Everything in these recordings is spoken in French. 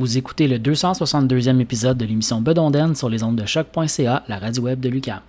Vous écoutez le 262e épisode de l'émission Bedonden sur les ondes de choc.ca, la radio web de Lucam.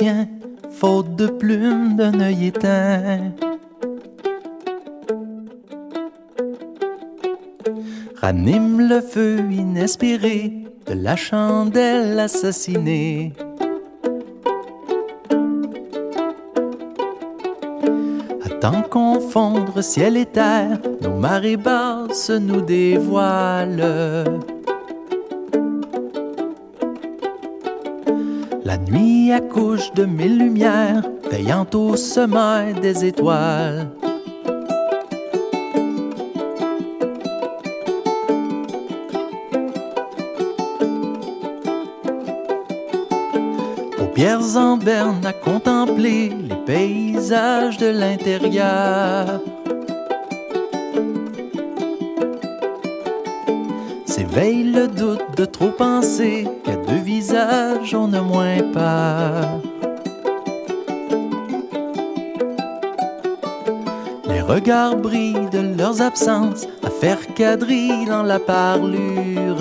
Tient, faute de plumes d'un œil éteint. Ranime le feu inespéré de la chandelle assassinée. Tant confondre ciel et terre, nos marées basses nous dévoilent. Nuit accouche de mille lumières, veillant au sommet des étoiles. Pierres en berne à contempler les paysages de l'intérieur. S'éveille le doute de trop penser visages on a moins peur. Les regards brillent de leurs absences à faire quadrille dans la parlure.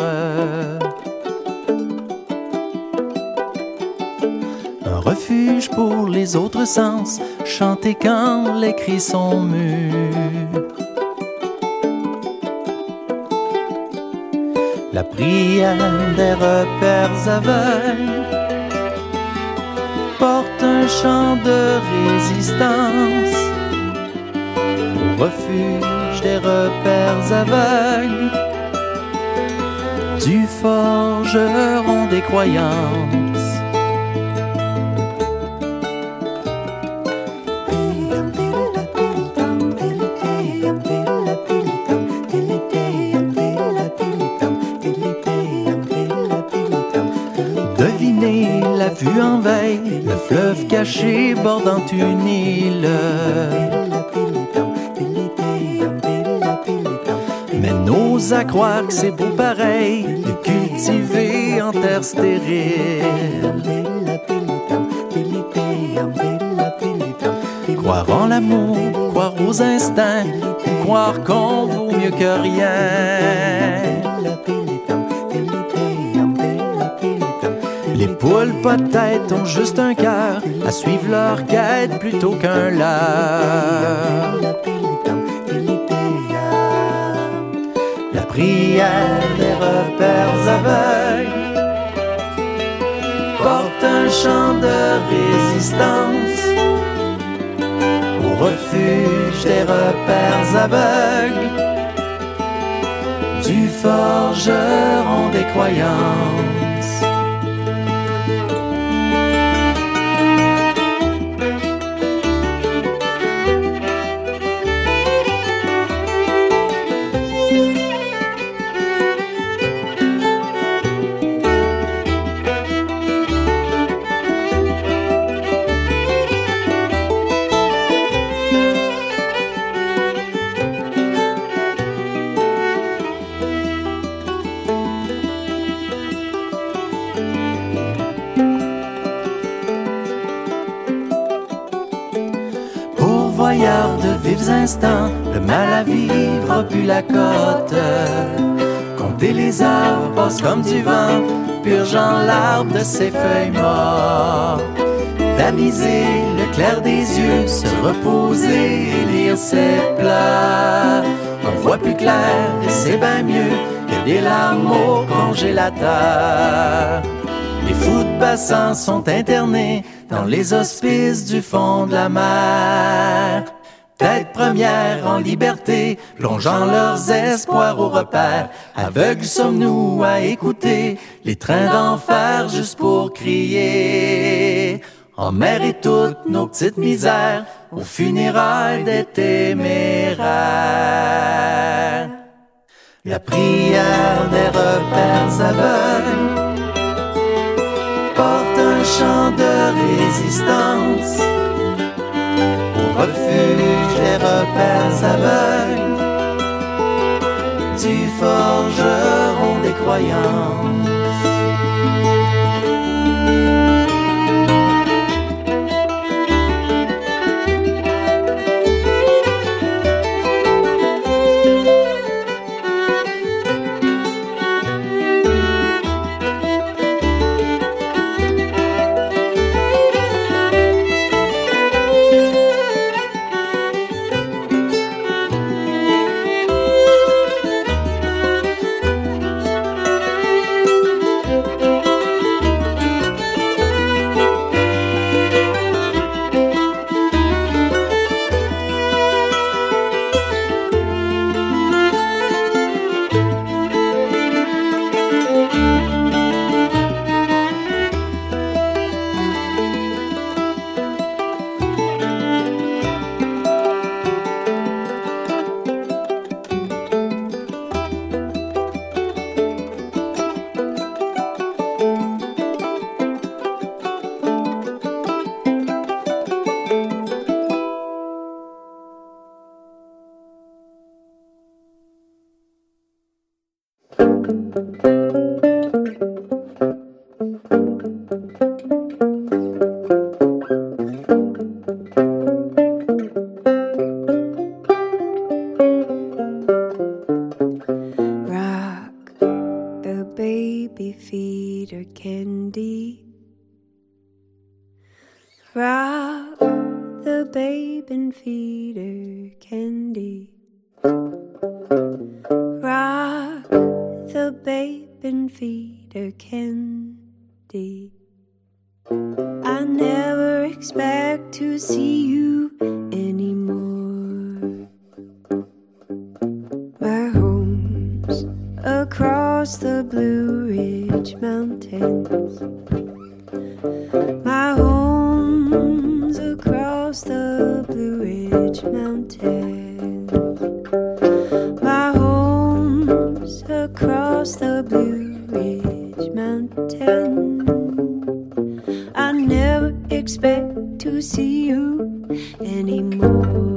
refuge pour les autres sens, chanter quand les cris sont mûrs. Prière des repères aveugles porte un chant de résistance au refuge des repères aveugles du forgeron des croyances. En veille, le fleuve caché bordant une île. Mais n'ose à croire que c'est beau pareil de cultiver en terre stérile. Croire en l'amour, croire aux instincts, croire qu'on vaut mieux que rien. Poules pas de tête ont juste un cœur à suivre leur quête plutôt qu'un leurre. La prière des repères aveugles porte un chant de résistance au refuge des repères aveugles du forgeron des croyances. Le mal à vivre a pu la côte. Compter les arbres passe comme du vent, purgeant l'arbre de ses feuilles mortes. Tamiser le clair des yeux, se reposer et lire ses plats. On voit plus clair et c'est bien mieux que des larmes au congélateur. Les fous de bassin sont internés dans les hospices du fond de la mer. Première en liberté, plongeant leurs espoirs au repère. Aveugles sommes-nous à écouter les trains d'enfer juste pour crier. En mer et toutes nos petites misères, aux funérailles des téméraires. La prière des repères aveugles porte un chant de résistance refuge des repères aveugles du forgeron des see you anymore.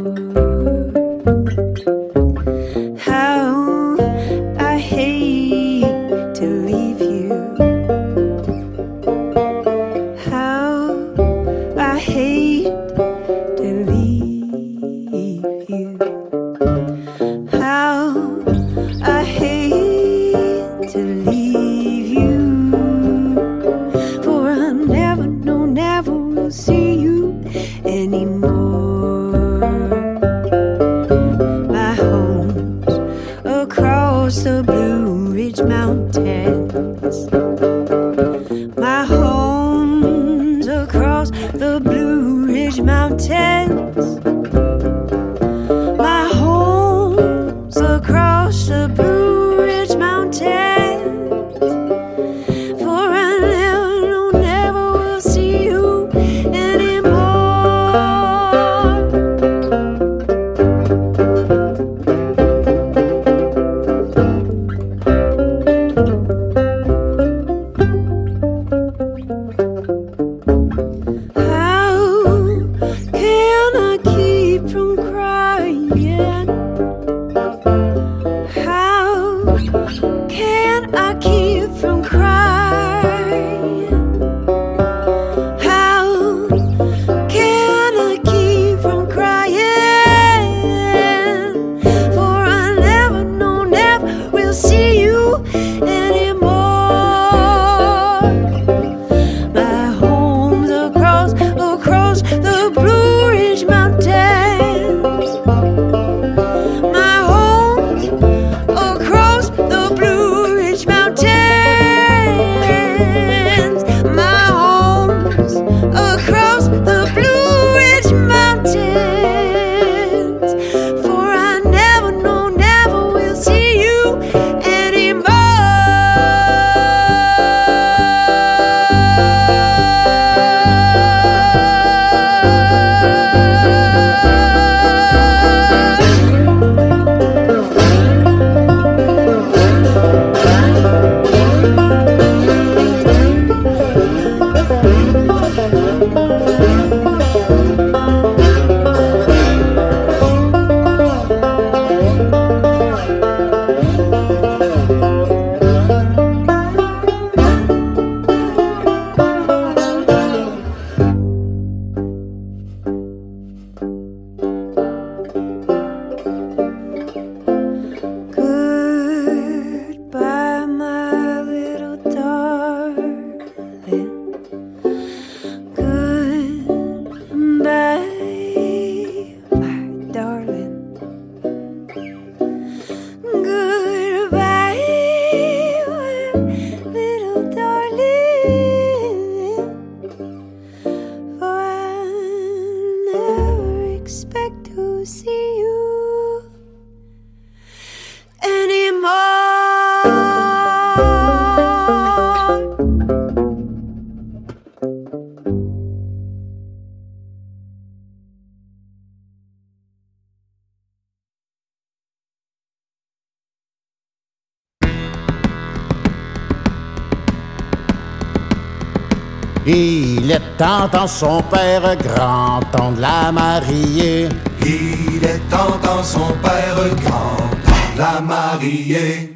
Croyances. Tentant son père grand temps de la marier. Il est tentant son père grand temps de la marier.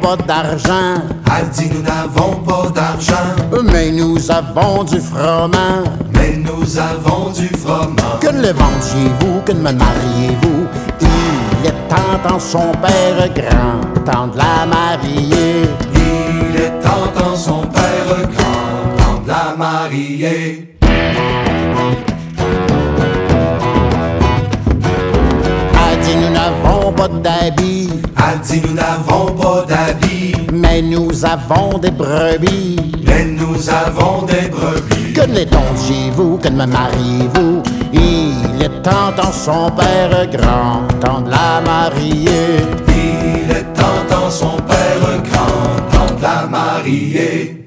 Pas d'argent. Elle dit nous n'avons pas d'argent, Mais nous avons du froment. mais nous avons du froment. Que ne le vendiez-vous, que ne me mariez-vous? Il est temps en son père grand, temps de la marier. Il est temps en son père grand, temps de la marier. A dit nous n'avons pas d'habits, Elle dit nous n'avons pas d'habits, mais nous avons des brebis. mais nous avons des brebis. Que ne les tondiez-vous, que ne me mariez-vous? Il est temps en son père grand, temps de la marier. Il est temps en son père grand, temps de la marier.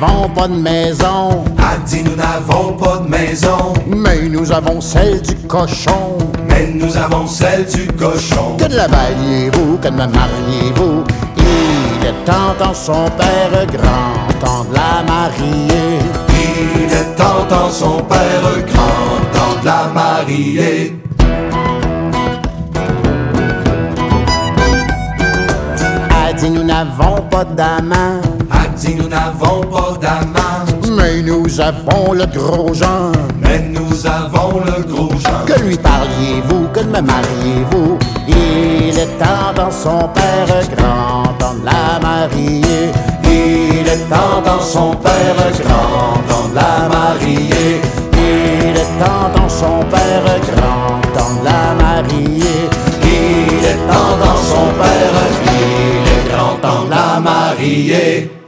N'avons pas de maison, Elle dit nous n'avons pas de maison, mais nous avons celle du cochon. mais nous avons celle du cochon. Que de la valiez-vous, que de me mariez-vous? Il est temps en son père grand, temps de la marier. Il est temps en son père grand, temps de la marier. A dit nous n'avons pas d'amant, dit nous n'avons pas d'amant, mais nous avons le gros Jean. mais nous avons le gros Jean. Que lui parliez-vous, que me mariez-vous? Il est temps dans son père grand, temps de la marier. Il est temps dans son père grand, temps de la marier. Il est temps dans son père grand, temps de la marier. Il est temps dans son père, il est grand temps de la marier.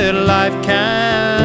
Life can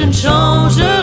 je ne changerai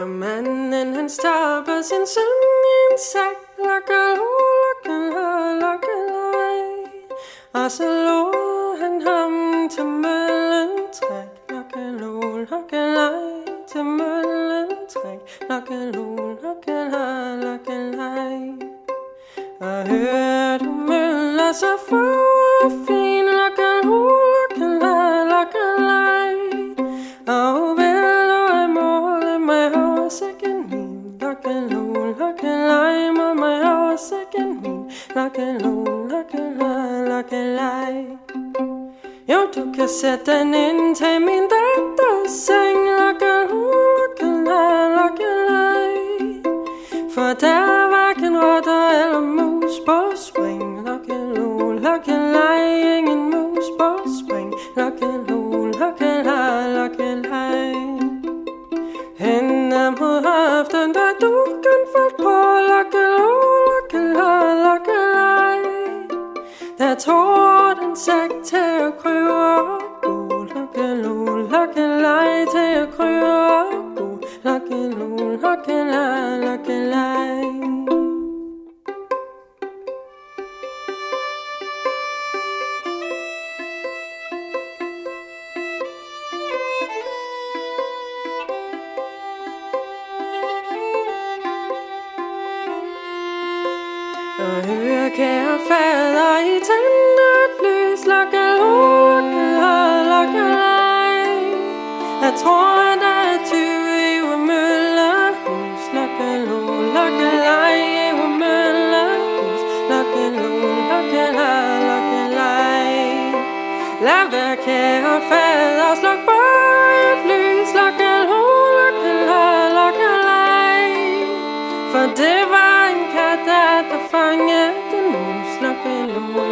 Og manden han stopper sin søn i en sæk Lokke lo, lokke lo, lokke lej Og så lover han ham til møllen træk Lokke lo, lokke lej til møllen træk Lokke lo, sätter in till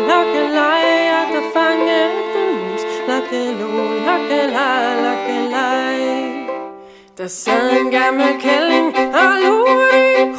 Lokkelej, der fanger den mus Lokkelo, lokkelej, lokkelej Der sad en gammel kælling og lurede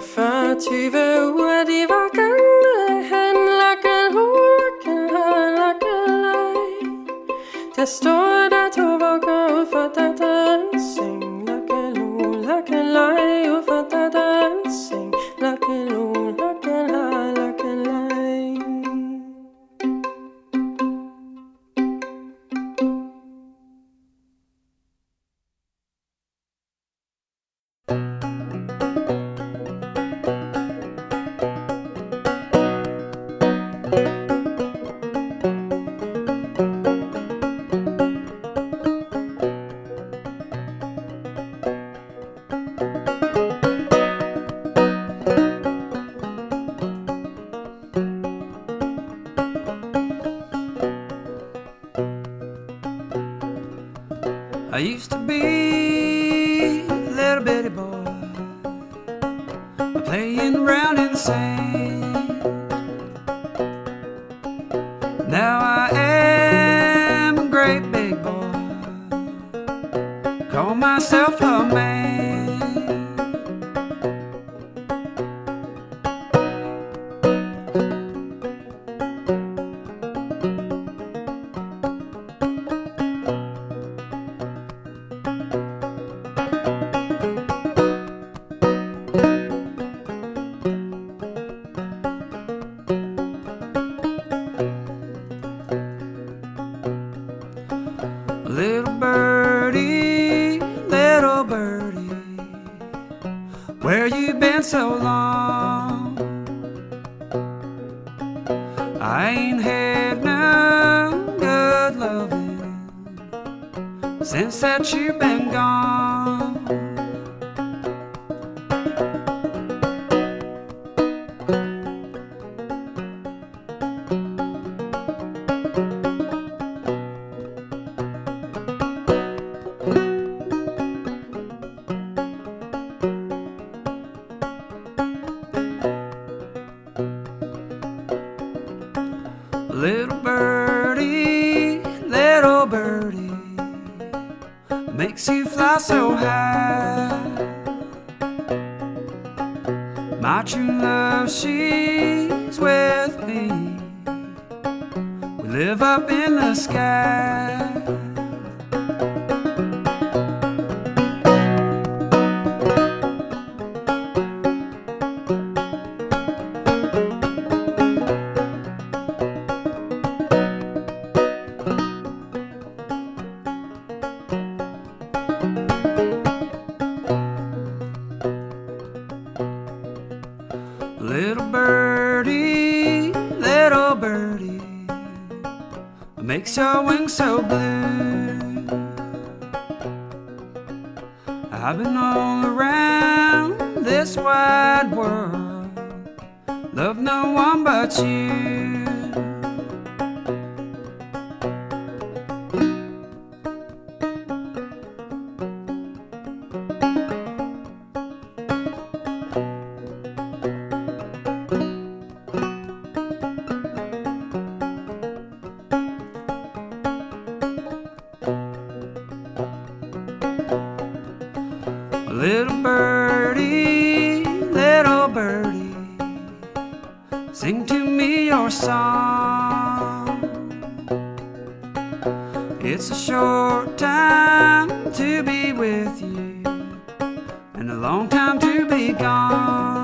40, 20 uger, de var gamle Han lakken, hun lakken, han lakken, Der står I ain't had no good loving since that you been gone. Little birdie, little birdie, sing to me your song. It's a short time to be with you, and a long time to be gone.